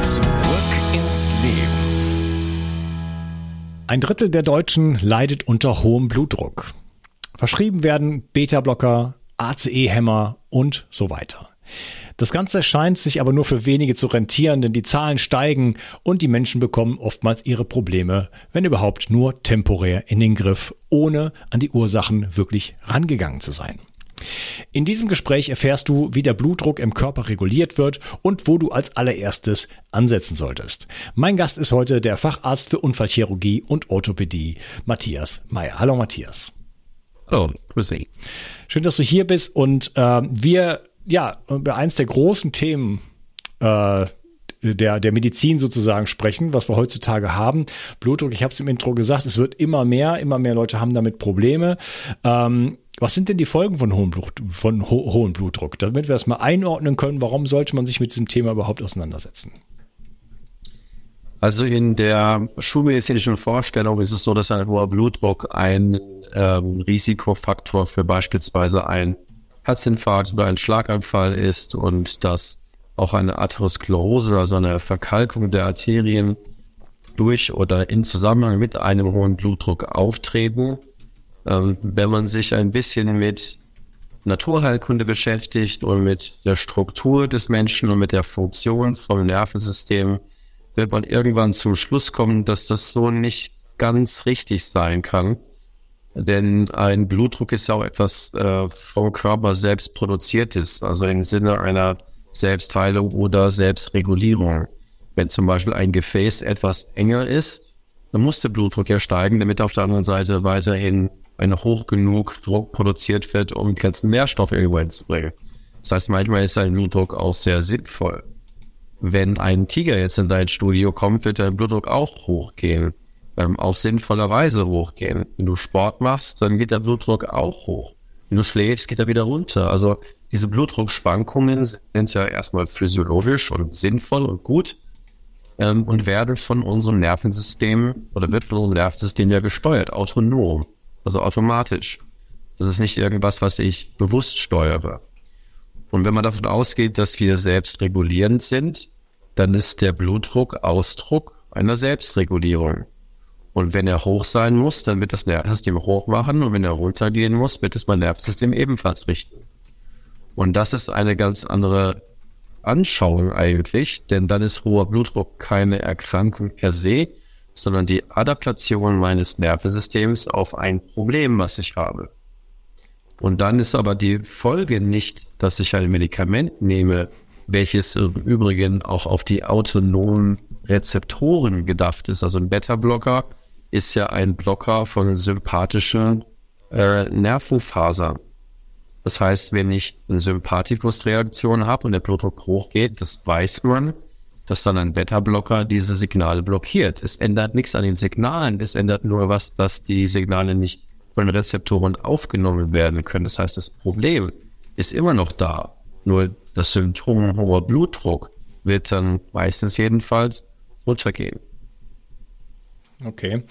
Zurück ins Leben. Ein Drittel der Deutschen leidet unter hohem Blutdruck. Verschrieben werden Beta-Blocker, ACE-Hämmer und so weiter. Das Ganze scheint sich aber nur für wenige zu rentieren, denn die Zahlen steigen und die Menschen bekommen oftmals ihre Probleme, wenn überhaupt nur temporär in den Griff, ohne an die Ursachen wirklich rangegangen zu sein. In diesem Gespräch erfährst du, wie der Blutdruck im Körper reguliert wird und wo du als allererstes ansetzen solltest. Mein Gast ist heute der Facharzt für Unfallchirurgie und Orthopädie, Matthias Meyer. Hallo Matthias. Hallo, grüß dich. Schön, dass du hier bist und äh, wir ja über eins der großen Themen äh, der, der Medizin sozusagen sprechen, was wir heutzutage haben. Blutdruck, ich habe es im Intro gesagt, es wird immer mehr, immer mehr Leute haben damit Probleme. Ähm, was sind denn die Folgen von hohem, Blut, von ho hohem Blutdruck? Damit wir das mal einordnen können, warum sollte man sich mit diesem Thema überhaupt auseinandersetzen? Also in der schulmedizinischen Vorstellung ist es so, dass ein hoher Blutdruck ein ähm, Risikofaktor für beispielsweise ein Herzinfarkt oder ein Schlaganfall ist und dass auch eine Atherosklerose, also eine Verkalkung der Arterien durch oder in Zusammenhang mit einem hohen Blutdruck auftreten. Ähm, wenn man sich ein bisschen mit Naturheilkunde beschäftigt und mit der Struktur des Menschen und mit der Funktion vom Nervensystem, wird man irgendwann zum Schluss kommen, dass das so nicht ganz richtig sein kann. Denn ein Blutdruck ist ja auch etwas äh, vom Körper selbst produziertes, also im Sinne einer Selbstheilung oder Selbstregulierung. Wenn zum Beispiel ein Gefäß etwas enger ist, dann muss der Blutdruck ja steigen, damit auf der anderen Seite weiterhin ein hoch genug Druck produziert wird, um die ganzen Nährstoffe irgendwo hinzubringen. Das heißt, manchmal ist ein Blutdruck auch sehr sinnvoll. Wenn ein Tiger jetzt in dein Studio kommt, wird dein Blutdruck auch hochgehen. Ähm, auch sinnvollerweise hochgehen. Wenn du Sport machst, dann geht der Blutdruck auch hoch. Wenn du schläfst, geht er wieder runter. Also diese Blutdruckschwankungen sind ja erstmal physiologisch und sinnvoll und gut ähm, und werden von unserem Nervensystem oder wird von unserem Nervensystem ja gesteuert, autonom also automatisch. Das ist nicht irgendwas, was ich bewusst steuere. Und wenn man davon ausgeht, dass wir selbst regulierend sind, dann ist der Blutdruck Ausdruck einer Selbstregulierung. Und wenn er hoch sein muss, dann wird das Nervensystem hoch machen und wenn er runtergehen muss, wird es mein Nervensystem ebenfalls richten. Und das ist eine ganz andere Anschauung eigentlich, denn dann ist hoher Blutdruck keine Erkrankung per se, sondern die Adaptation meines Nervensystems auf ein Problem, was ich habe. Und dann ist aber die Folge nicht, dass ich ein Medikament nehme, welches im Übrigen auch auf die autonomen Rezeptoren gedacht ist. Also ein Beta-Blocker ist ja ein Blocker von sympathischen äh, Nervenfaser. Das heißt, wenn ich eine Sympathikusreaktion habe und der Blutdruck hochgeht, das weiß man, dass dann ein Beta-Blocker diese Signale blockiert. Es ändert nichts an den Signalen, es ändert nur was, dass die Signale nicht von Rezeptoren aufgenommen werden können. Das heißt, das Problem ist immer noch da. Nur das Symptom hoher Blutdruck wird dann meistens jedenfalls runtergehen. Okay.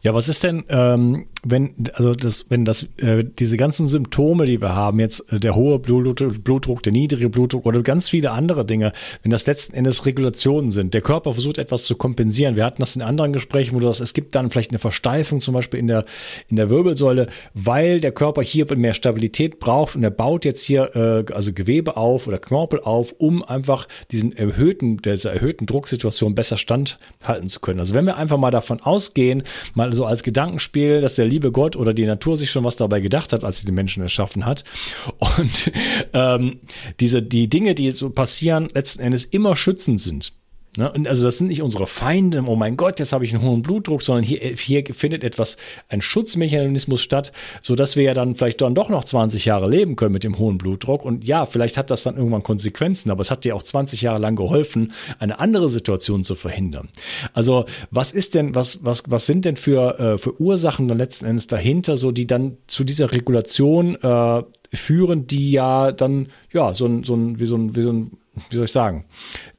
Ja, was ist denn, ähm, wenn, also das, wenn das, äh, diese ganzen Symptome, die wir haben, jetzt äh, der hohe Blutdruck, Blutdruck, der niedrige Blutdruck oder ganz viele andere Dinge, wenn das letzten Endes Regulationen sind, der Körper versucht etwas zu kompensieren. Wir hatten das in anderen Gesprächen, wo du sagst, es gibt dann vielleicht eine Versteifung zum Beispiel in der, in der Wirbelsäule, weil der Körper hier mehr Stabilität braucht und er baut jetzt hier, äh, also Gewebe auf oder Knorpel auf, um einfach diesen erhöhten, dieser erhöhten Drucksituation besser standhalten zu können. Also wenn wir einfach mal davon ausgehen, mal so als Gedankenspiel, dass der liebe Gott oder die Natur sich schon was dabei gedacht hat, als sie den Menschen erschaffen hat. Und ähm, diese, die Dinge, die so passieren, letzten Endes immer schützend sind. Ne? Und also das sind nicht unsere Feinde, oh mein Gott, jetzt habe ich einen hohen Blutdruck, sondern hier, hier findet etwas, ein Schutzmechanismus statt, so dass wir ja dann vielleicht dann doch noch 20 Jahre leben können mit dem hohen Blutdruck. Und ja, vielleicht hat das dann irgendwann Konsequenzen, aber es hat dir auch 20 Jahre lang geholfen, eine andere Situation zu verhindern. Also was ist denn, was, was, was sind denn für, äh, für Ursachen dann letzten Endes dahinter, so die dann zu dieser Regulation äh, führen, die ja dann, ja, so ein, so ein, wie so ein, wie so ein wie soll ich sagen,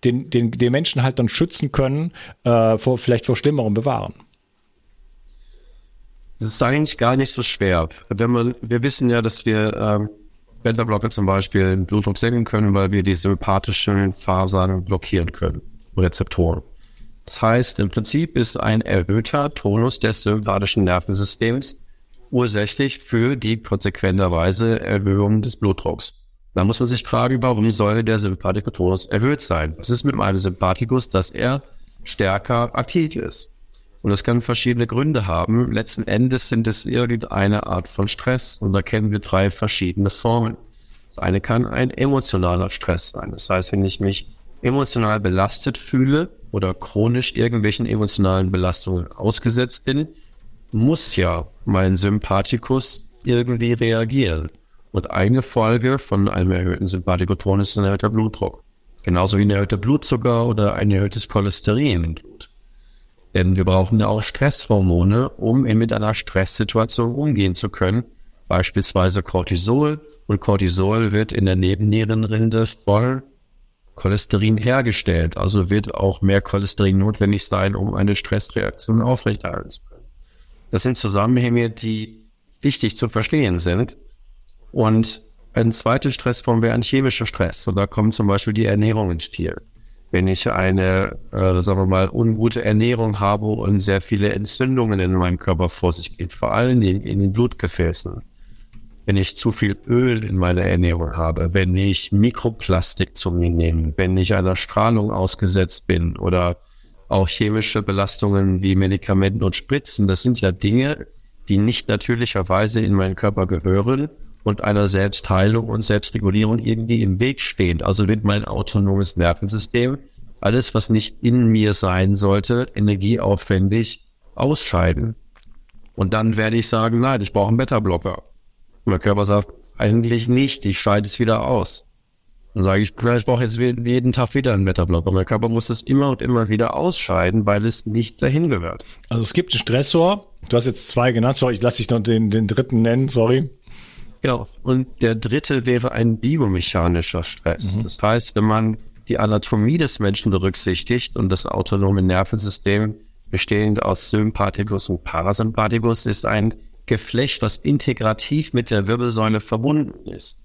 den, den, den Menschen halt dann schützen können, äh, vor, vielleicht vor Schlimmerem bewahren. Das ist eigentlich gar nicht so schwer. Wenn man, wir wissen ja, dass wir ähm, Beta-Blocker zum Beispiel Blutdruck senken können, weil wir die sympathischen Fasern blockieren können, Rezeptoren. Das heißt, im Prinzip ist ein erhöhter Tonus des sympathischen Nervensystems ursächlich für die konsequenterweise Erhöhung des Blutdrucks. Da muss man sich fragen, warum soll der Sympathikus erhöht sein? Was ist mit meinem Sympathikus, dass er stärker aktiv ist? Und das kann verschiedene Gründe haben. Letzten Endes sind es irgendeine Art von Stress. Und da kennen wir drei verschiedene Formen. Das eine kann ein emotionaler Stress sein. Das heißt, wenn ich mich emotional belastet fühle oder chronisch irgendwelchen emotionalen Belastungen ausgesetzt bin, muss ja mein Sympathikus irgendwie reagieren. Und eine Folge von einem erhöhten Sympathikoton ist ein erhöhter Blutdruck. Genauso wie ein erhöhter Blutzucker oder ein erhöhtes Cholesterin im Blut. Denn wir brauchen ja auch Stresshormone, um mit einer Stresssituation umgehen zu können. Beispielsweise Cortisol. Und Cortisol wird in der Nebennierenrinde voll Cholesterin hergestellt. Also wird auch mehr Cholesterin notwendig sein, um eine Stressreaktion aufrechterhalten zu können. Das sind Zusammenhänge, die wichtig zu verstehen sind. Und ein zweiter Stressform wäre ein chemischer Stress. Und da kommt zum Beispiel die Ernährung ins Spiel. Wenn ich eine, äh, sagen wir mal, ungute Ernährung habe und sehr viele Entzündungen in meinem Körper vor sich geht, vor allen Dingen in den Blutgefäßen. Wenn ich zu viel Öl in meiner Ernährung habe, wenn ich Mikroplastik zu mir nehme, wenn ich einer Strahlung ausgesetzt bin oder auch chemische Belastungen wie Medikamenten und Spritzen, das sind ja Dinge, die nicht natürlicherweise in meinen Körper gehören und einer Selbstheilung und Selbstregulierung irgendwie im Weg stehen. Also wird mein autonomes Nervensystem alles, was nicht in mir sein sollte, energieaufwendig ausscheiden. Und dann werde ich sagen, nein, ich brauche einen Beta-Blocker. Mein Körper sagt, eigentlich nicht, ich scheide es wieder aus. Dann sage ich, ich brauche jetzt jeden Tag wieder einen Beta-Blocker. Mein Körper muss das immer und immer wieder ausscheiden, weil es nicht dahin gehört. Also es gibt einen Stressor. Du hast jetzt zwei genannt. Sorry, ich lasse dich noch den, den dritten nennen. Sorry. Genau. Und der dritte wäre ein biomechanischer Stress. Mhm. Das heißt, wenn man die Anatomie des Menschen berücksichtigt und das autonome Nervensystem bestehend aus Sympathikus und Parasympathikus ist ein Geflecht, was integrativ mit der Wirbelsäule verbunden ist.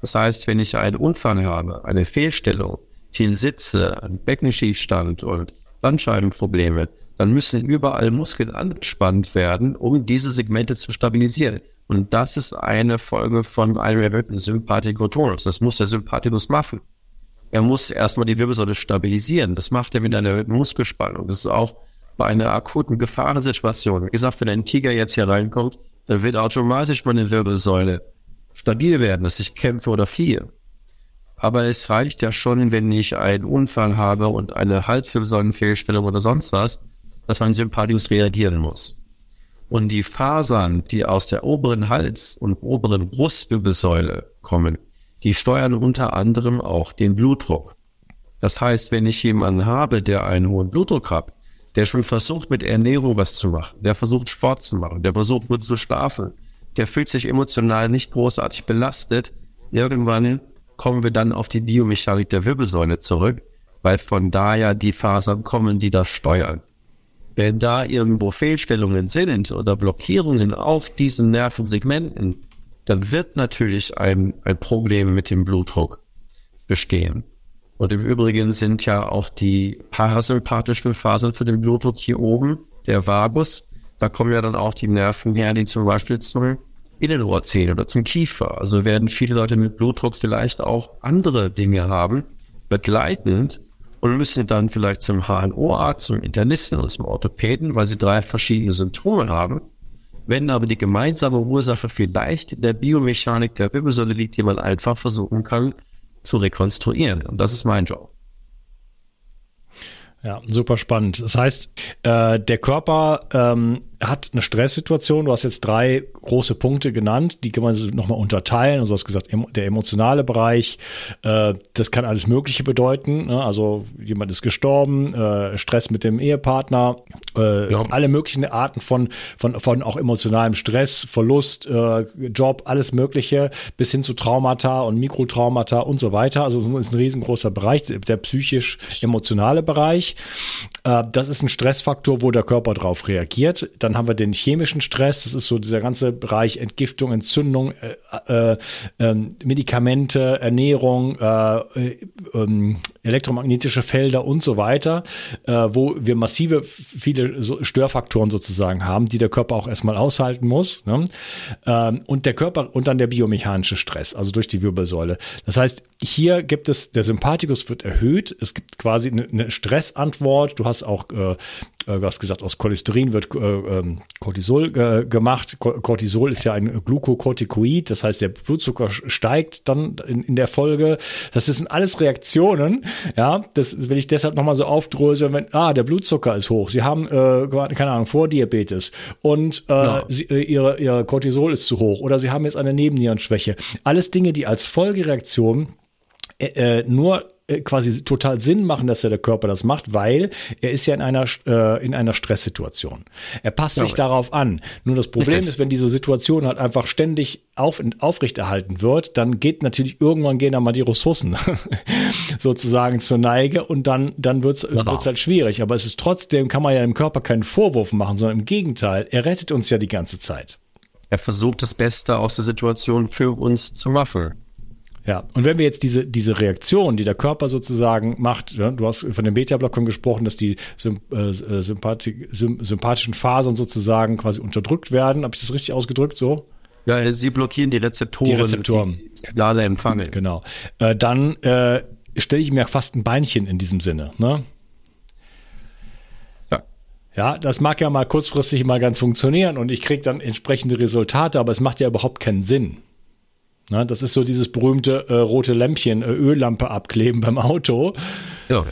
Das heißt, wenn ich einen Unfall habe, eine Fehlstellung, viel Sitze, einen Beckenschiefstand und Bandscheibenprobleme, dann müssen überall Muskeln angespannt werden, um diese Segmente zu stabilisieren. Und das ist eine Folge von einem erhöhten Sympathikotonus. Das muss der Sympathikus machen. Er muss erstmal die Wirbelsäule stabilisieren. Das macht er mit einer erhöhten Muskelspannung. Das ist auch bei einer akuten Gefahrensituation. Wie gesagt, wenn ein Tiger jetzt hier reinkommt, dann wird automatisch meine Wirbelsäule stabil werden, dass ich kämpfe oder fliehe. Aber es reicht ja schon, wenn ich einen Unfall habe und eine Halswirbelsäulenfehlstellung oder sonst was, dass mein Sympathikus reagieren muss. Und die Fasern, die aus der oberen Hals- und oberen Brustwirbelsäule kommen, die steuern unter anderem auch den Blutdruck. Das heißt, wenn ich jemanden habe, der einen hohen Blutdruck hat, der schon versucht, mit Ernährung was zu machen, der versucht, Sport zu machen, der versucht, gut zu schlafen, der fühlt sich emotional nicht großartig belastet, irgendwann kommen wir dann auf die Biomechanik der Wirbelsäule zurück, weil von da ja die Fasern kommen, die das steuern. Wenn da irgendwo Fehlstellungen sind oder Blockierungen auf diesen Nervensegmenten, dann wird natürlich ein, ein Problem mit dem Blutdruck bestehen. Und im Übrigen sind ja auch die parasympathischen Fasern für den Blutdruck hier oben, der Vagus, da kommen ja dann auch die Nerven her, die zum Beispiel zum Innenohr zählen oder zum Kiefer. Also werden viele Leute mit Blutdruck vielleicht auch andere Dinge haben, begleitend und müssen dann vielleicht zum HNO-Arzt, zum Internisten oder zum Orthopäden, weil sie drei verschiedene Symptome haben. Wenn aber die gemeinsame Ursache vielleicht in der Biomechanik der Wirbelsäule liegt, die man einfach versuchen kann zu rekonstruieren. Und das ist mein Job. Ja, super spannend. Das heißt, äh, der Körper ähm, hat eine Stresssituation. Du hast jetzt drei große Punkte genannt, die kann man nochmal unterteilen. Also du hast gesagt, der emotionale Bereich, äh, das kann alles Mögliche bedeuten. Ne? Also jemand ist gestorben, äh, Stress mit dem Ehepartner, äh, ja. alle möglichen Arten von, von, von auch emotionalem Stress, Verlust, äh, Job, alles Mögliche, bis hin zu Traumata und Mikrotraumata und so weiter. Also das ist ein riesengroßer Bereich, der psychisch-emotionale Bereich. Äh, das ist ein Stressfaktor, wo der Körper darauf reagiert. Dann haben wir den chemischen Stress, das ist so dieser ganze Bereich Entgiftung, Entzündung, äh, äh, ähm, Medikamente, Ernährung, äh, ähm, elektromagnetische Felder und so weiter, äh, wo wir massive viele Störfaktoren sozusagen haben, die der Körper auch erstmal aushalten muss. Ne? Ähm, und der Körper und dann der biomechanische Stress, also durch die Wirbelsäule. Das heißt, hier gibt es, der Sympathikus wird erhöht, es gibt quasi eine, eine Stressantwort. Du hast auch, äh du hast gesagt, aus Cholesterin wird äh, ähm, Cortisol äh, gemacht. Cortisol ist ja ein Glukokortikoid, das heißt, der Blutzucker steigt dann in, in der Folge. Das sind alles Reaktionen, ja, das will ich deshalb nochmal so aufdröseln, wenn, ah, der Blutzucker ist hoch, Sie haben, äh, keine Ahnung, Vordiabetes und äh, ja. sie, äh, ihre, ihr Cortisol ist zu hoch oder Sie haben jetzt eine Nebennierenschwäche. Alles Dinge, die als Folgereaktion äh, nur äh, quasi total Sinn machen, dass er der Körper das macht, weil er ist ja in einer äh, in einer Stresssituation. Er passt ja, sich darauf an. Nur das Problem richtig. ist, wenn diese Situation halt einfach ständig auf, aufrechterhalten wird, dann geht natürlich irgendwann gehen da mal die Ressourcen sozusagen zur Neige und dann dann wird's genau. wird's halt schwierig. Aber es ist trotzdem kann man ja dem Körper keinen Vorwurf machen, sondern im Gegenteil, er rettet uns ja die ganze Zeit. Er versucht das Beste aus der Situation für uns zu machen. Ja, und wenn wir jetzt diese, diese Reaktion, die der Körper sozusagen macht, ja, du hast von den Beta-Blockern gesprochen, dass die äh, Sympathi sympathischen Fasern sozusagen quasi unterdrückt werden. Habe ich das richtig ausgedrückt so? Ja, sie blockieren die Rezeptoren, die Rezeptoren. die Signale empfangen. Genau. Äh, dann äh, stelle ich mir fast ein Beinchen in diesem Sinne. Ne? Ja. Ja, das mag ja mal kurzfristig mal ganz funktionieren und ich kriege dann entsprechende Resultate, aber es macht ja überhaupt keinen Sinn. Na, das ist so dieses berühmte äh, rote Lämpchen, äh, Öllampe abkleben beim Auto. Ja.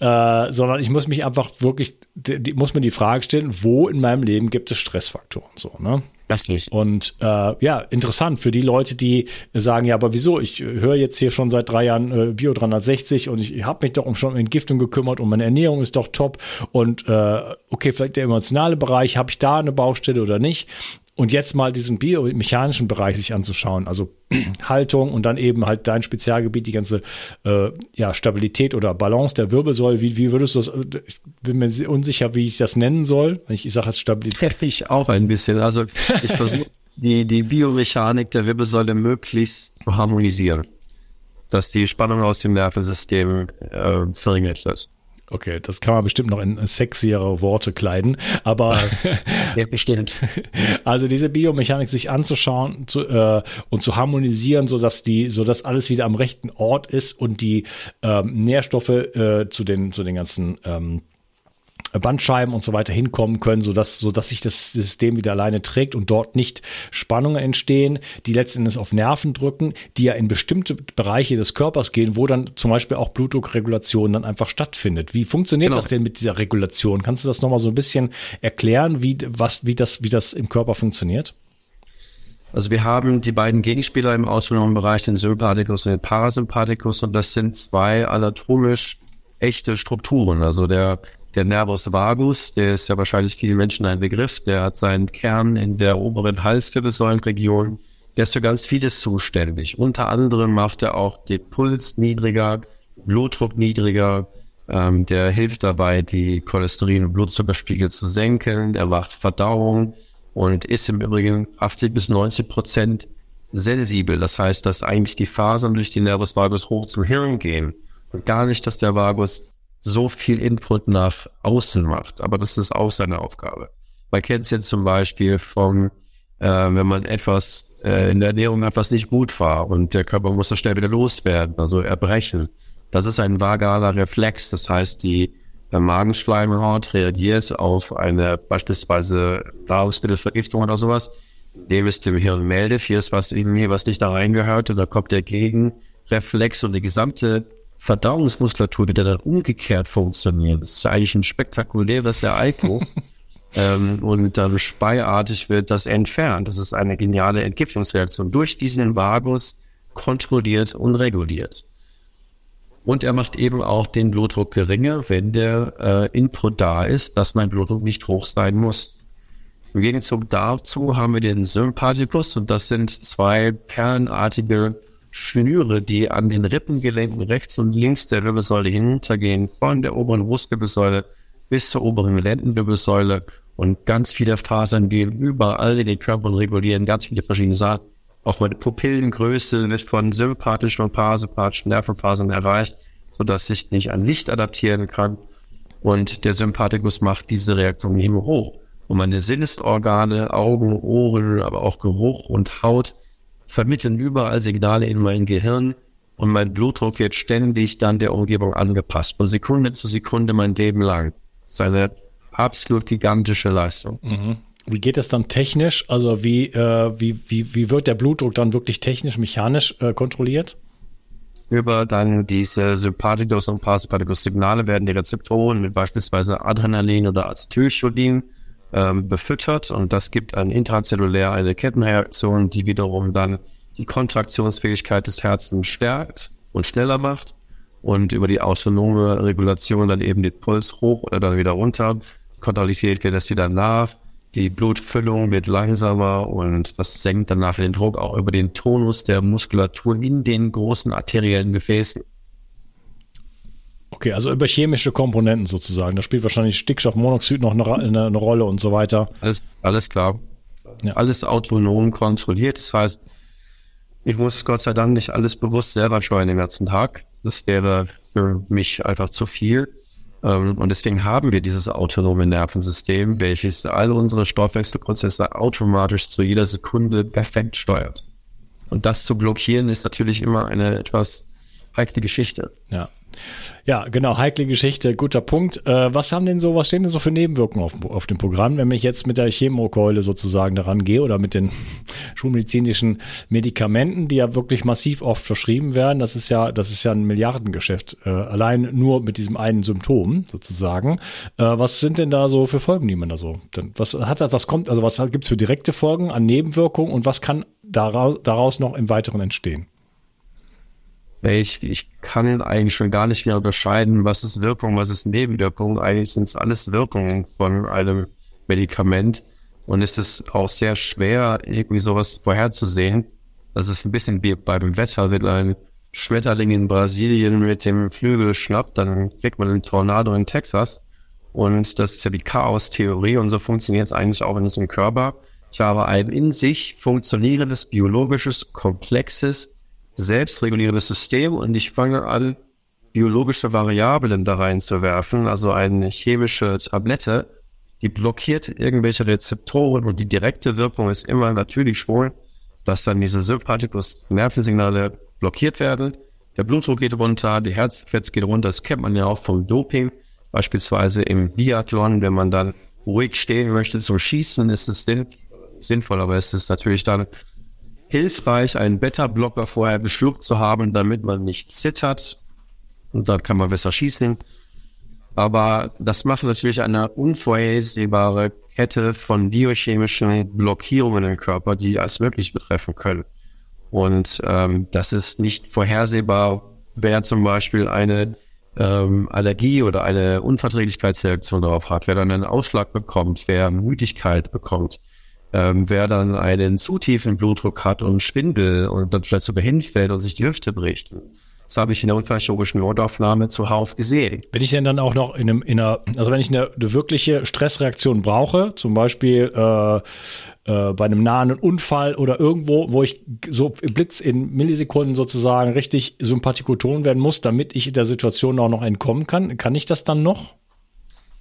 Äh, sondern ich muss mich einfach wirklich, die, die, muss mir die Frage stellen, wo in meinem Leben gibt es Stressfaktoren? So, ne? Das nicht. Und äh, ja, interessant für die Leute, die sagen, ja, aber wieso? Ich höre jetzt hier schon seit drei Jahren äh, Bio 360 und ich habe mich doch um schon um Entgiftung gekümmert und meine Ernährung ist doch top. Und äh, okay, vielleicht der emotionale Bereich, habe ich da eine Baustelle oder nicht? Und jetzt mal diesen biomechanischen Bereich sich anzuschauen, also Haltung und dann eben halt dein Spezialgebiet, die ganze äh, ja, Stabilität oder Balance der Wirbelsäule. Wie, wie würdest du das, ich bin mir unsicher, wie ich das nennen soll. Ich, ich sage jetzt Stabilität. Ich auch ein bisschen. Also ich versuche die, die Biomechanik der Wirbelsäule möglichst zu harmonisieren, dass die Spannung aus dem Nervensystem äh, verringert wird. Okay, das kann man bestimmt noch in sexiere Worte kleiden, aber ja, bestimmt. Also diese Biomechanik sich anzuschauen zu, äh, und zu harmonisieren, so dass die, so dass alles wieder am rechten Ort ist und die ähm, Nährstoffe äh, zu den zu den ganzen ähm, Bandscheiben und so weiter hinkommen können, sodass, sodass sich das System wieder alleine trägt und dort nicht Spannungen entstehen, die letzten Endes auf Nerven drücken, die ja in bestimmte Bereiche des Körpers gehen, wo dann zum Beispiel auch Blutdruckregulation dann einfach stattfindet. Wie funktioniert genau. das denn mit dieser Regulation? Kannst du das nochmal so ein bisschen erklären, wie, was, wie, das, wie das im Körper funktioniert? Also wir haben die beiden Gegenspieler im autonomen Bereich, den Sympathikus und den Parasympathikus, und das sind zwei anatomisch echte Strukturen. Also der, der Nervus vagus, der ist ja wahrscheinlich vielen Menschen ein Begriff, der hat seinen Kern in der oberen Halswirbelsäulenregion. Der ist für ganz vieles zuständig. Unter anderem macht er auch den Puls niedriger, Blutdruck niedriger, ähm, der hilft dabei, die Cholesterin- und Blutzuckerspiegel zu senken. Er macht Verdauung und ist im Übrigen 80 bis 90 Prozent sensibel. Das heißt, dass eigentlich die Fasern durch den Nervus vagus hoch zum Hirn gehen und gar nicht, dass der Vagus so viel Input nach außen macht. Aber das ist auch seine Aufgabe. Man kennt es jetzt zum Beispiel von, äh, wenn man etwas äh, in der Ernährung etwas nicht gut war und der Körper muss das schnell wieder loswerden, also erbrechen. Das ist ein vagaler Reflex. Das heißt, die der Magenschleimhaut reagiert auf eine beispielsweise Nahrungsmittelvergiftung oder sowas, indem es dem Hirn meldet, hier ist was in mir, was nicht da reingehört, und da kommt der Gegenreflex und die gesamte Verdauungsmuskulatur wird dann umgekehrt funktionieren. Das ist eigentlich ein spektakuläres Ereignis. ähm, und dann speiartig wird das entfernt. Das ist eine geniale Entgiftungsreaktion durch diesen Vagus kontrolliert und reguliert. Und er macht eben auch den Blutdruck geringer, wenn der äh, Input da ist, dass mein Blutdruck nicht hoch sein muss. Im Gegenzug dazu haben wir den Sympathikus und das sind zwei perlenartige Schnüre, die an den Rippengelenken rechts und links der Wirbelsäule hinuntergehen, von der oberen Brustwirbelsäule bis zur oberen Lendenwirbelsäule und ganz viele Fasern gehen überall in den Körper und regulieren ganz viele verschiedene Sachen. Auch meine Pupillengröße wird von sympathischen und parasympathischen Nervenfasern erreicht, sodass ich nicht an Licht adaptieren kann. Und der Sympathikus macht diese Reaktion eben hoch. Und meine Sinnesorgane, Augen, Ohren, aber auch Geruch und Haut vermitteln überall Signale in mein Gehirn und mein Blutdruck wird ständig dann der Umgebung angepasst. Von Sekunde zu Sekunde mein Leben lang. Das ist eine absolut gigantische Leistung. Mhm. Wie geht das dann technisch? Also wie, äh, wie, wie, wie wird der Blutdruck dann wirklich technisch, mechanisch äh, kontrolliert? Über dann diese Sympathikus und Parasympathikus Signale werden die Rezeptoren mit beispielsweise Adrenalin oder Acetylcholin ähm, befüttert. Und das gibt dann intrazellulär eine Kettenreaktion, die wiederum dann die Kontraktionsfähigkeit des Herzens stärkt und schneller macht und über die autonome Regulation dann eben den Puls hoch oder dann wieder runter. Kontrolliert wird das wieder nach. Die Blutfüllung wird langsamer und das senkt dann nachher den Druck auch über den Tonus der Muskulatur in den großen arteriellen Gefäßen. Okay, also über chemische Komponenten sozusagen. Da spielt wahrscheinlich Stickstoffmonoxid noch eine, eine, Rolle und so weiter. Alles, alles klar. Ja. Alles autonom kontrolliert. Das heißt, ich muss Gott sei Dank nicht alles bewusst selber steuern den ganzen Tag. Das wäre für mich einfach zu viel. Ähm, und deswegen haben wir dieses autonome Nervensystem, welches all unsere Stoffwechselprozesse automatisch zu jeder Sekunde perfekt steuert. Und das zu blockieren ist natürlich immer eine etwas heikle Geschichte. Ja. Ja, genau, heikle Geschichte, guter Punkt. Äh, was haben denn so, was stehen denn so für Nebenwirkungen auf, auf dem Programm, wenn ich jetzt mit der Chemokeule sozusagen daran gehe oder mit den schulmedizinischen Medikamenten, die ja wirklich massiv oft verschrieben werden? Das ist ja, das ist ja ein Milliardengeschäft, äh, allein nur mit diesem einen Symptom sozusagen. Äh, was sind denn da so für Folgen, die man da so, was hat das, was kommt, also was gibt's für direkte Folgen an Nebenwirkungen und was kann daraus, daraus noch im Weiteren entstehen? Ich, ich kann eigentlich schon gar nicht mehr unterscheiden, was ist Wirkung, was ist Nebenwirkung. Eigentlich sind es alles Wirkungen von einem Medikament. Und es ist auch sehr schwer, irgendwie sowas vorherzusehen. Das ist ein bisschen wie beim Wetter, wenn ein Schmetterling in Brasilien mit dem Flügel schnappt, dann kriegt man einen Tornado in Texas. Und das ist ja die Chaos-Theorie und so funktioniert es eigentlich auch in unserem Körper. Ich habe ein in sich funktionierendes, biologisches, komplexes, selbstregulierendes System und ich fange an, biologische Variablen da reinzuwerfen, also eine chemische Tablette, die blockiert irgendwelche Rezeptoren und die direkte Wirkung ist immer natürlich schon, dass dann diese Sympathikus-Nervensignale blockiert werden, der Blutdruck geht runter, die Herzfrequenz geht runter, das kennt man ja auch vom Doping. Beispielsweise im Biathlon, wenn man dann ruhig stehen möchte zum Schießen, ist es sinnvoll, aber es ist natürlich dann hilfreich, einen Beta-Blocker vorher geschluckt zu haben, damit man nicht zittert und dann kann man besser schießen. Aber das macht natürlich eine unvorhersehbare Kette von biochemischen Blockierungen im Körper, die alles möglich betreffen können. Und ähm, das ist nicht vorhersehbar, wer zum Beispiel eine ähm, Allergie oder eine Unverträglichkeitsreaktion darauf hat, wer dann einen Ausschlag bekommt, wer Müdigkeit bekommt, ähm, wer dann einen zu tiefen Blutdruck hat und Schwindel und dann vielleicht sogar hinfällt und sich die Hüfte bricht. Das habe ich in der unfallchirurgischen Notaufnahme zuhauf gesehen. Wenn ich denn dann auch noch in, einem, in einer, also wenn ich eine, eine wirkliche Stressreaktion brauche, zum Beispiel äh, äh, bei einem nahen Unfall oder irgendwo, wo ich so Blitz in Millisekunden sozusagen richtig sympathikoton werden muss, damit ich der Situation auch noch entkommen kann, kann ich das dann noch?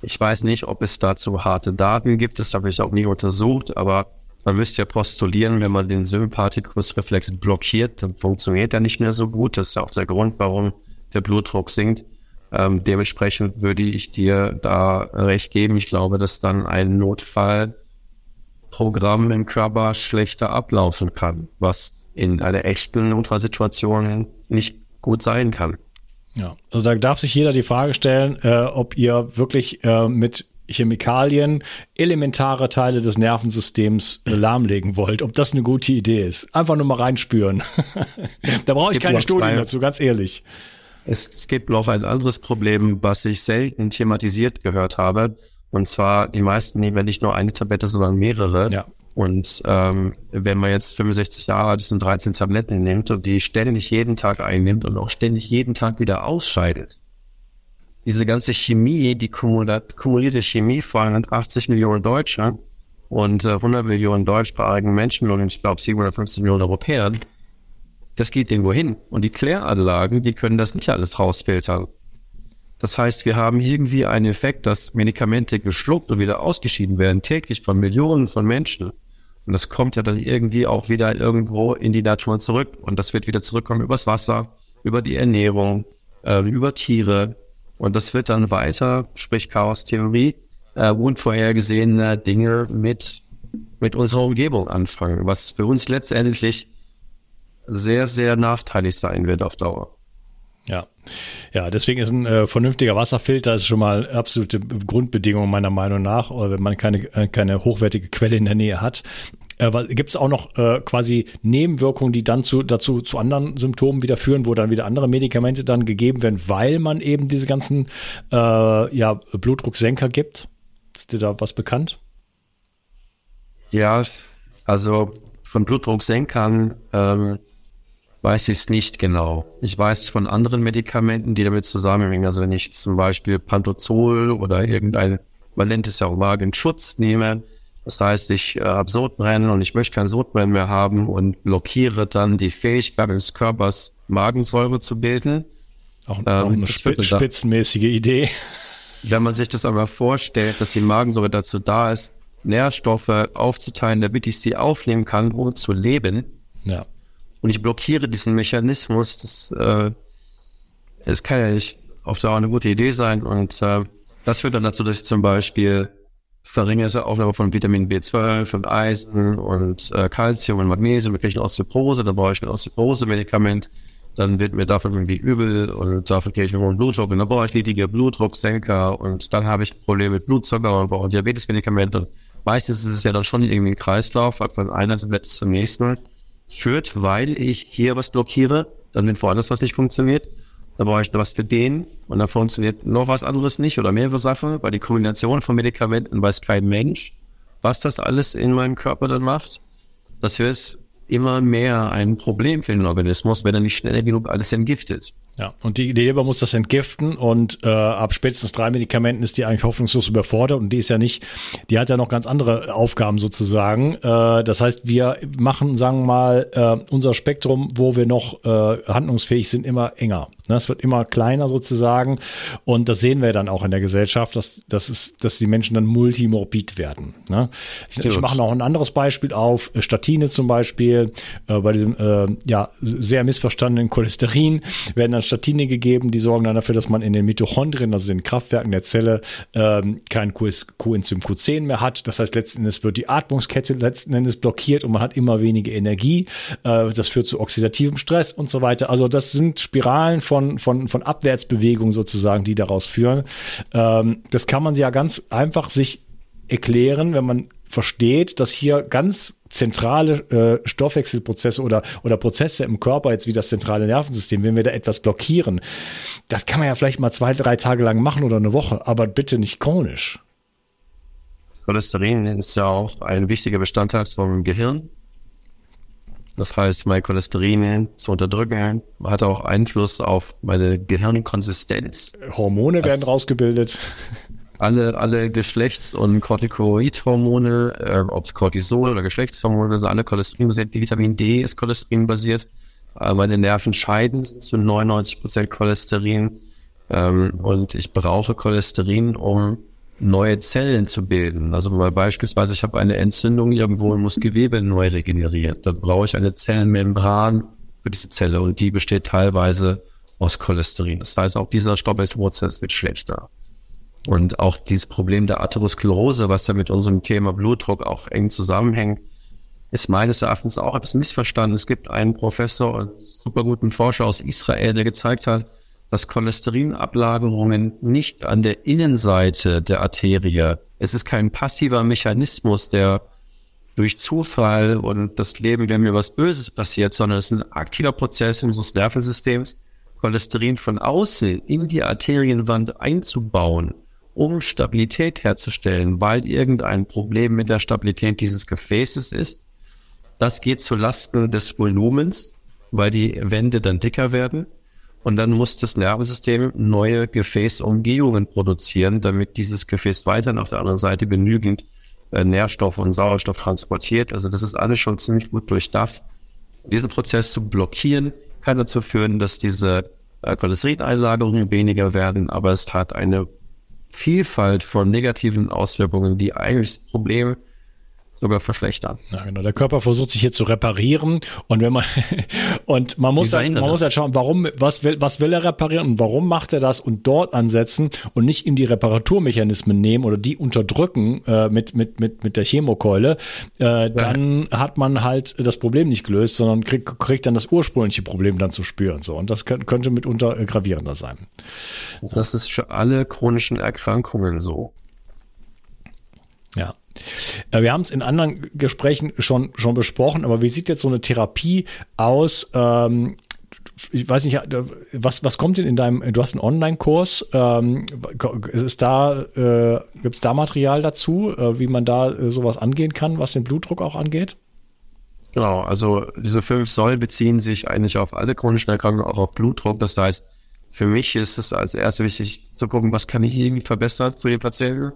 Ich weiß nicht, ob es dazu harte Daten gibt, das habe ich auch nie untersucht, aber man müsste ja postulieren, wenn man den Sympathikusreflex blockiert, dann funktioniert er nicht mehr so gut. Das ist auch der Grund, warum der Blutdruck sinkt. Ähm, dementsprechend würde ich dir da recht geben. Ich glaube, dass dann ein Notfallprogramm im Körper schlechter ablaufen kann, was in einer echten Notfallsituation nicht gut sein kann. Ja, also da darf sich jeder die Frage stellen, äh, ob ihr wirklich äh, mit Chemikalien elementare Teile des Nervensystems äh, lahmlegen wollt, ob das eine gute Idee ist. Einfach nur mal reinspüren. da brauche ich keine Studien dazu, ganz ehrlich. Es, es gibt noch ein anderes Problem, was ich selten thematisiert gehört habe. Und zwar, die meisten nehmen ja nicht nur eine Tablette, sondern mehrere. Ja. Und ähm, wenn man jetzt 65 Jahre alt ist und 13 Tabletten nimmt und die ständig jeden Tag einnimmt und auch ständig jeden Tag wieder ausscheidet, diese ganze Chemie, die kumulierte Chemie allem 80 Millionen Deutsche und äh, 100 Millionen deutschsprachigen Menschen und ich glaube 750 Millionen Europäern, das geht irgendwo hin. Und die Kläranlagen, die können das nicht alles rausfiltern. Das heißt, wir haben irgendwie einen Effekt, dass Medikamente geschluckt und wieder ausgeschieden werden, täglich von Millionen von Menschen. Und das kommt ja dann irgendwie auch wieder irgendwo in die Natur zurück. Und das wird wieder zurückkommen übers Wasser, über die Ernährung, äh, über Tiere, und das wird dann weiter, sprich Chaos-Theorie, äh, unvorhergesehene Dinge mit, mit unserer Umgebung anfangen, was für uns letztendlich sehr, sehr nachteilig sein wird auf Dauer. Ja, ja, deswegen ist ein äh, vernünftiger Wasserfilter ist schon mal absolute Grundbedingung meiner Meinung nach, wenn man keine, äh, keine hochwertige Quelle in der Nähe hat. Äh, Gibt es auch noch äh, quasi Nebenwirkungen, die dann zu, dazu zu anderen Symptomen wieder führen, wo dann wieder andere Medikamente dann gegeben werden, weil man eben diese ganzen äh, ja, Blutdrucksenker gibt? Ist dir da was bekannt? Ja, also von Blutdrucksenkern ähm, weiß ich es nicht genau. Ich weiß von anderen Medikamenten, die damit zusammenhängen. Also wenn ich zum Beispiel Pantozol oder irgendein, man nennt es ja auch Magenschutz nehme, das heißt, ich äh, habe Sodbrennen und ich möchte kein Sodbrennen mehr haben und blockiere dann die Fähigkeit des Körpers, Magensäure zu bilden. Auch, ähm, auch eine sp spitzenmäßige Idee. Wenn man sich das aber vorstellt, dass die Magensäure dazu da ist, Nährstoffe aufzuteilen, damit ich sie aufnehmen kann, um zu leben. Ja. Und ich blockiere diesen Mechanismus, das, äh, das kann ja nicht auf Dauer eine gute Idee sein. Und äh, das führt dann dazu, dass ich zum Beispiel verringerte Aufnahme von Vitamin B12 und Eisen und äh, Calcium und Magnesium. Wir kriegen Osteoporose, da brauche ich ein Osteoporose-Medikament. Dann wird mir davon irgendwie übel und davon kriege ich einen Blutdruck und dann brauche ich niedrige Blutdrucksenker und dann habe ich Probleme mit Blutzucker und brauche Diabetesmedikamente. Meistens ist es ja dann schon irgendwie ein Kreislauf, von einer Tablette zum nächsten führt, weil ich hier was blockiere, dann wird woanders was nicht funktioniert da brauche ich noch was für den und dann funktioniert noch was anderes nicht oder mehrere Sachen, weil die Kombination von Medikamenten weiß kein Mensch, was das alles in meinem Körper dann macht. Das wird immer mehr ein Problem für den Organismus, wenn er nicht schnell genug alles entgiftet. Ja, und die Leber muss das entgiften und äh, ab spätestens drei Medikamenten ist die eigentlich hoffnungslos überfordert und die ist ja nicht, die hat ja noch ganz andere Aufgaben sozusagen. Äh, das heißt, wir machen, sagen wir mal, äh, unser Spektrum, wo wir noch äh, handlungsfähig sind, immer enger. Ne, es wird immer kleiner sozusagen. Und das sehen wir dann auch in der Gesellschaft, dass, dass, es, dass die Menschen dann multimorbid werden. Ne? Ich, ich mache noch ein anderes Beispiel auf. Statine zum Beispiel. Äh, bei diesem äh, ja, sehr missverstandenen Cholesterin werden dann Statine gegeben, die sorgen dann dafür, dass man in den Mitochondrien, also den Kraftwerken der Zelle, ähm, kein Coenzym Q10 mehr hat. Das heißt, letzten Endes wird die Atmungskette letzten Endes blockiert und man hat immer weniger Energie. Äh, das führt zu oxidativem Stress und so weiter. Also das sind Spiralen von von, von, Abwärtsbewegungen sozusagen, die daraus führen. Ähm, das kann man ja ganz einfach sich erklären, wenn man versteht, dass hier ganz zentrale äh, Stoffwechselprozesse oder, oder Prozesse im Körper, jetzt wie das zentrale Nervensystem, wenn wir da etwas blockieren, das kann man ja vielleicht mal zwei, drei Tage lang machen oder eine Woche, aber bitte nicht chronisch. Cholesterin ist ja auch ein wichtiger Bestandteil vom Gehirn. Das heißt, mein Cholesterin zu unterdrücken hat auch Einfluss auf meine Gehirnkonsistenz. Hormone das werden rausgebildet. Alle, alle Geschlechts- und Corticoid-Hormone, äh, ob es Cortisol oder Geschlechtshormone sind, alle Cholesterin basiert. Vitamin D ist Cholesterin basiert. Äh, meine Nerven scheiden zu 99 Prozent Cholesterin. Ähm, und ich brauche Cholesterin, um neue Zellen zu bilden. Also mal beispielsweise, ich habe eine Entzündung irgendwo und muss Gewebe neu regenerieren. Dann brauche ich eine Zellenmembran für diese Zelle und die besteht teilweise aus Cholesterin. Das heißt, auch dieser Stoffwechselprozess wird schlechter. Und auch dieses Problem der Atherosklerose, was ja mit unserem Thema Blutdruck auch eng zusammenhängt, ist meines Erachtens auch etwas missverstanden. Es gibt einen Professor und super guten Forscher aus Israel, der gezeigt hat, dass Cholesterinablagerungen nicht an der Innenseite der Arterie, es ist kein passiver Mechanismus, der durch Zufall und das Leben, wenn mir was Böses passiert, sondern es ist ein aktiver Prozess unseres Nervensystems, Cholesterin von außen in die Arterienwand einzubauen, um Stabilität herzustellen, weil irgendein Problem mit der Stabilität dieses Gefäßes ist. Das geht zu Lasten des Volumens, weil die Wände dann dicker werden. Und dann muss das Nervensystem neue Gefäßumgehungen produzieren, damit dieses Gefäß weiterhin auf der anderen Seite genügend äh, Nährstoff und Sauerstoff transportiert. Also das ist alles schon ziemlich gut durchdacht. Diesen Prozess zu blockieren kann dazu führen, dass diese äh, Cholesterineinlagerungen weniger werden, aber es hat eine Vielfalt von negativen Auswirkungen, die eigentlich das Problem sogar verschlechtern. Ja, genau. Der Körper versucht sich hier zu reparieren und wenn man und man muss halt, man muss halt schauen, warum was will was will er reparieren und warum macht er das und dort ansetzen und nicht ihm die Reparaturmechanismen nehmen oder die unterdrücken äh, mit mit mit mit der Chemokeule, äh, dann ja. hat man halt das Problem nicht gelöst, sondern kriegt kriegt dann das ursprüngliche Problem dann zu spüren so und das könnte mitunter gravierender sein. Das ist für alle chronischen Erkrankungen so. Ja. Äh, wir haben es in anderen Gesprächen schon, schon besprochen, aber wie sieht jetzt so eine Therapie aus? Ähm, ich weiß nicht, was, was kommt denn in deinem, du hast einen Online-Kurs, ähm, ist da, äh, gibt es da Material dazu, äh, wie man da äh, sowas angehen kann, was den Blutdruck auch angeht? Genau, also diese fünf Säulen beziehen sich eigentlich auf alle chronischen Erkrankungen, auch auf Blutdruck. Das heißt, für mich ist es als erstes wichtig zu gucken, was kann ich irgendwie verbessern für den Patienten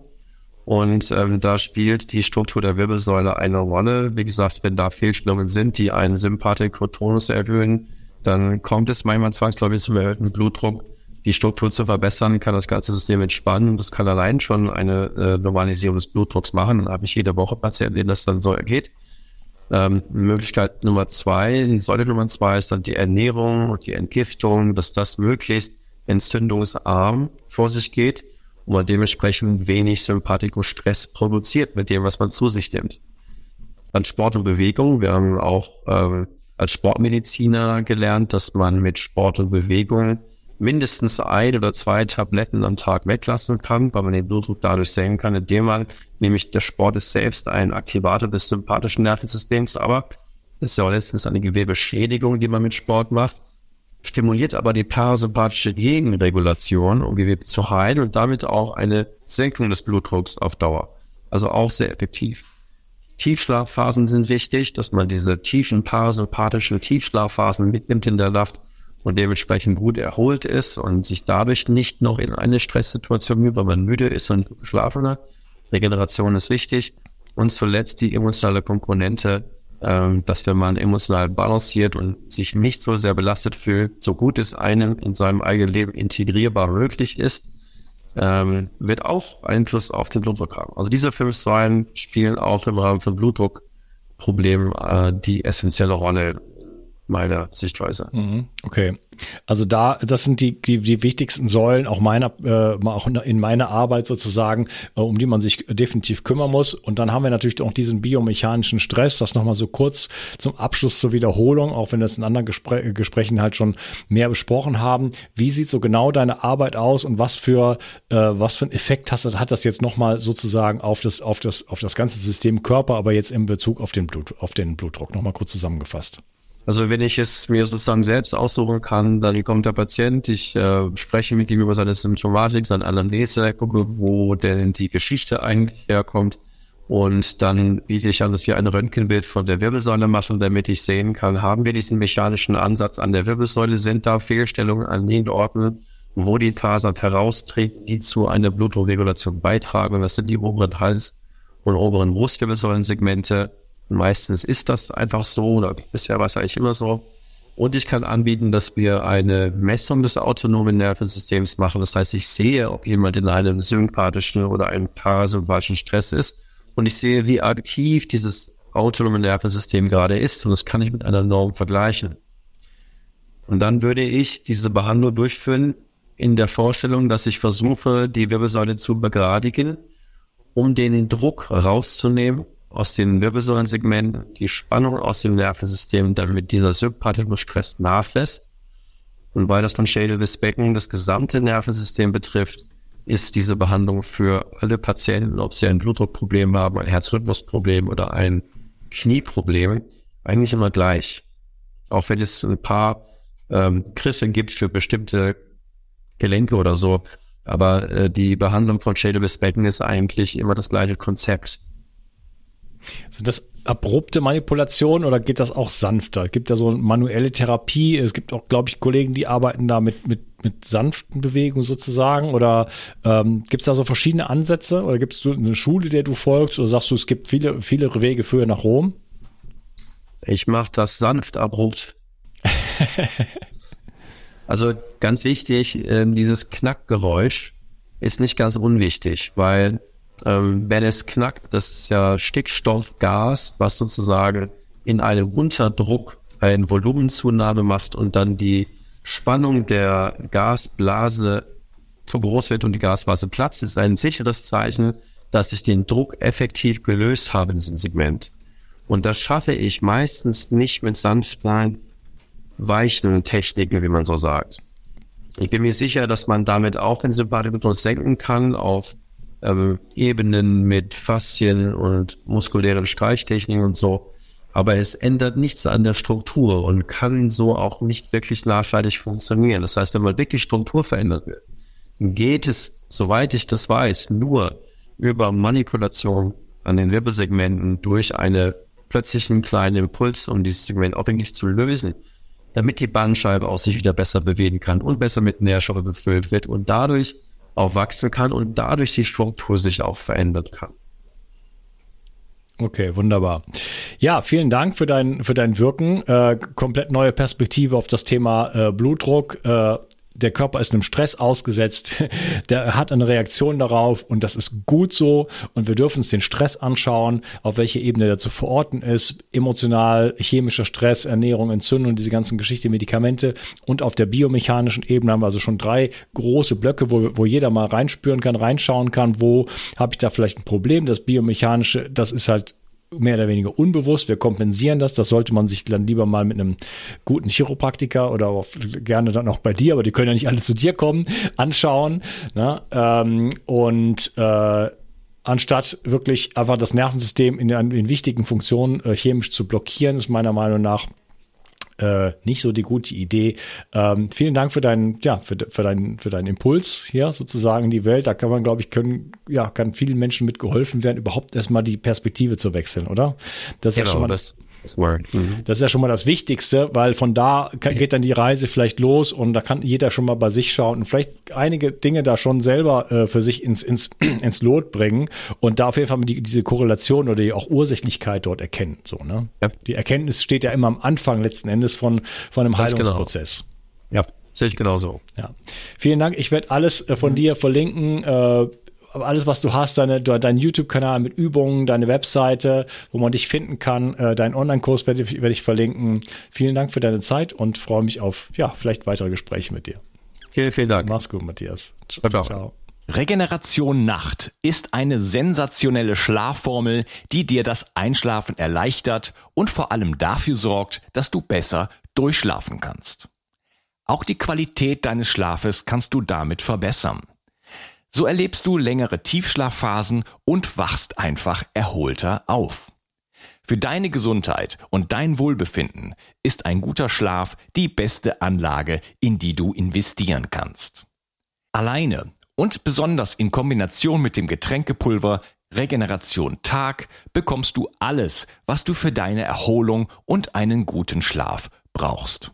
und ähm, da spielt die Struktur der Wirbelsäule eine Rolle. Wie gesagt, wenn da Fehlstellungen sind, die einen Sympathikotonus erhöhen, dann kommt es manchmal zwangsläufig zum erhöhten Blutdruck. Die Struktur zu verbessern, kann das ganze System entspannen. Das kann allein schon eine äh, Normalisierung des Blutdrucks machen. Dann habe ich jede Woche Patienten, denen das dann so ergeht. Ähm, Möglichkeit Nummer zwei, die Säule Nummer zwei ist dann die Ernährung und die Entgiftung, dass das möglichst entzündungsarm vor sich geht und man dementsprechend wenig Sympathikostress produziert mit dem, was man zu sich nimmt. Dann Sport und Bewegung. Wir haben auch ähm, als Sportmediziner gelernt, dass man mit Sport und Bewegung mindestens ein oder zwei Tabletten am Tag weglassen kann, weil man den Blutdruck dadurch senken kann, indem man nämlich der Sport ist selbst ein Aktivator des sympathischen Nervensystems, aber es ist ja letztens eine Gewebeschädigung, die man mit Sport macht stimuliert aber die parasympathische Gegenregulation, um Gewebe zu heilen und damit auch eine Senkung des Blutdrucks auf Dauer. Also auch sehr effektiv. Tiefschlafphasen sind wichtig, dass man diese tiefen parasympathischen Tiefschlafphasen mitnimmt in der Nacht und dementsprechend gut erholt ist und sich dadurch nicht noch in eine Stresssituation übt, weil man müde ist und geschlafen hat. Regeneration ist wichtig. Und zuletzt die emotionale Komponente ähm, dass wenn man emotional balanciert und sich nicht so sehr belastet fühlt, so gut es einem in seinem eigenen Leben integrierbar möglich ist, wird auch Einfluss auf den Blutdruck haben. Also diese fünf Säulen spielen auch im Rahmen von Blutdruckproblemen äh, die essentielle Rolle meiner Sichtweise. Mhm. Okay. Also da, das sind die, die, die wichtigsten Säulen auch meiner, äh, auch in meiner Arbeit sozusagen, äh, um die man sich definitiv kümmern muss. Und dann haben wir natürlich auch diesen biomechanischen Stress, das nochmal so kurz zum Abschluss zur Wiederholung, auch wenn wir das in anderen Gespr Gesprächen halt schon mehr besprochen haben. Wie sieht so genau deine Arbeit aus und was für, äh, was für einen Effekt hast, hat das jetzt nochmal sozusagen auf das, auf das, auf das ganze System Körper, aber jetzt in Bezug auf den Blut, auf den Blutdruck nochmal kurz zusammengefasst? Also wenn ich es mir sozusagen selbst aussuchen kann, dann kommt der Patient, ich äh, spreche mit ihm über seine Symptomatik, seine Anamnese, gucke, wo denn die Geschichte eigentlich herkommt. Und dann biete ich an, dass wir ein Röntgenbild von der Wirbelsäule machen, damit ich sehen kann, haben wir diesen mechanischen Ansatz an der Wirbelsäule, sind da Fehlstellungen an den Orten, wo die Fasern heraustreten, die zu einer Blutdruckregulation beitragen. Das sind die oberen Hals- und oberen Brustwirbelsäulensegmente Meistens ist das einfach so oder bisher war es eigentlich immer so. Und ich kann anbieten, dass wir eine Messung des autonomen Nervensystems machen. Das heißt, ich sehe, ob jemand in einem sympathischen oder einem parasympathischen Stress ist. Und ich sehe, wie aktiv dieses autonome Nervensystem gerade ist. Und das kann ich mit einer Norm vergleichen. Und dann würde ich diese Behandlung durchführen in der Vorstellung, dass ich versuche, die Wirbelsäule zu begradigen, um den Druck rauszunehmen aus den Wirbelsäulensegmenten die Spannung aus dem Nervensystem, damit dieser sympathische Stress nachlässt. Und weil das von Schädel bis Becken das gesamte Nervensystem betrifft, ist diese Behandlung für alle Patienten, ob sie ein Blutdruckproblem haben, ein Herzrhythmusproblem oder ein Knieproblem, eigentlich immer gleich. Auch wenn es ein paar ähm, Griffe gibt für bestimmte Gelenke oder so. Aber äh, die Behandlung von Schädel bis Becken ist eigentlich immer das gleiche Konzept. Sind das abrupte Manipulationen oder geht das auch sanfter? Es gibt ja so manuelle Therapie. Es gibt auch, glaube ich, Kollegen, die arbeiten da mit, mit, mit sanften Bewegungen sozusagen. Oder ähm, gibt es da so verschiedene Ansätze? Oder gibt es eine Schule, der du folgst? Oder sagst du, es gibt viele, viele Wege für nach Rom? Ich mache das sanft abrupt. also ganz wichtig, äh, dieses Knackgeräusch ist nicht ganz unwichtig, weil ähm, wenn es knackt, das ist ja Stickstoffgas, was sozusagen in einem Unterdruck eine Volumenzunahme macht und dann die Spannung der Gasblase zu groß wird und die Gasblase platzt, ist ein sicheres Zeichen, dass ich den Druck effektiv gelöst habe in diesem Segment. Und das schaffe ich meistens nicht mit sanften, weichen Techniken, wie man so sagt. Ich bin mir sicher, dass man damit auch den Sympathikus senken kann auf ähm, Ebenen mit Faszien und muskulären Streichtechniken und so. Aber es ändert nichts an der Struktur und kann so auch nicht wirklich nachhaltig funktionieren. Das heißt, wenn man wirklich Struktur verändert wird, geht es, soweit ich das weiß, nur über Manipulation an den Wirbelsegmenten durch eine plötzlichen kleinen Impuls, um dieses Segment wirklich zu lösen, damit die Bandscheibe auch sich wieder besser bewegen kann und besser mit Nährstoffe befüllt wird und dadurch auch wachsen kann und dadurch die Struktur sich auch verändern kann. Okay, wunderbar. Ja, vielen Dank für dein, für dein Wirken. Äh, komplett neue Perspektive auf das Thema äh, Blutdruck. Äh, der Körper ist einem Stress ausgesetzt, der hat eine Reaktion darauf und das ist gut so und wir dürfen uns den Stress anschauen, auf welche Ebene der zu verorten ist, emotional, chemischer Stress, Ernährung, Entzündung, diese ganzen Geschichte, Medikamente und auf der biomechanischen Ebene haben wir also schon drei große Blöcke, wo, wo jeder mal reinspüren kann, reinschauen kann, wo habe ich da vielleicht ein Problem, das biomechanische, das ist halt mehr oder weniger unbewusst. Wir kompensieren das. Das sollte man sich dann lieber mal mit einem guten Chiropraktiker oder auch gerne dann auch bei dir, aber die können ja nicht alle zu dir kommen, anschauen. Ne? Ähm, und äh, anstatt wirklich einfach das Nervensystem in, in wichtigen Funktionen äh, chemisch zu blockieren, ist meiner Meinung nach äh, nicht so die gute Idee. Ähm, vielen Dank für deinen, ja, für, für deinen, für deinen Impuls hier sozusagen in die Welt. Da kann man, glaube ich, können, ja, kann vielen Menschen mit geholfen werden, überhaupt erstmal die Perspektive zu wechseln, oder? Das ist genau, ja schon mal das Mhm. Das ist ja schon mal das Wichtigste, weil von da geht dann die Reise vielleicht los und da kann jeder schon mal bei sich schauen und vielleicht einige Dinge da schon selber äh, für sich ins, ins, ins Lot bringen und da auf jeden Fall die, diese Korrelation oder die auch Ursächlichkeit dort erkennen. So, ne? Ja. Die Erkenntnis steht ja immer am Anfang letzten Endes von, von einem Ganz genau. Heilungsprozess. Genau. Ja. Sehe ich genauso. Ja. Vielen Dank. Ich werde alles äh, von dir verlinken. Äh, alles, was du hast, deine, dein YouTube-Kanal mit Übungen, deine Webseite, wo man dich finden kann, äh, deinen Online-Kurs werde, werde ich verlinken. Vielen Dank für deine Zeit und freue mich auf, ja, vielleicht weitere Gespräche mit dir. Vielen, vielen Dank. Mach's gut, Matthias. Ciao. Ciao. Regeneration Nacht ist eine sensationelle Schlafformel, die dir das Einschlafen erleichtert und vor allem dafür sorgt, dass du besser durchschlafen kannst. Auch die Qualität deines Schlafes kannst du damit verbessern. So erlebst du längere Tiefschlafphasen und wachst einfach erholter auf. Für deine Gesundheit und dein Wohlbefinden ist ein guter Schlaf die beste Anlage, in die du investieren kannst. Alleine und besonders in Kombination mit dem Getränkepulver Regeneration Tag bekommst du alles, was du für deine Erholung und einen guten Schlaf brauchst.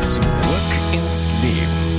Zurück ins Leben.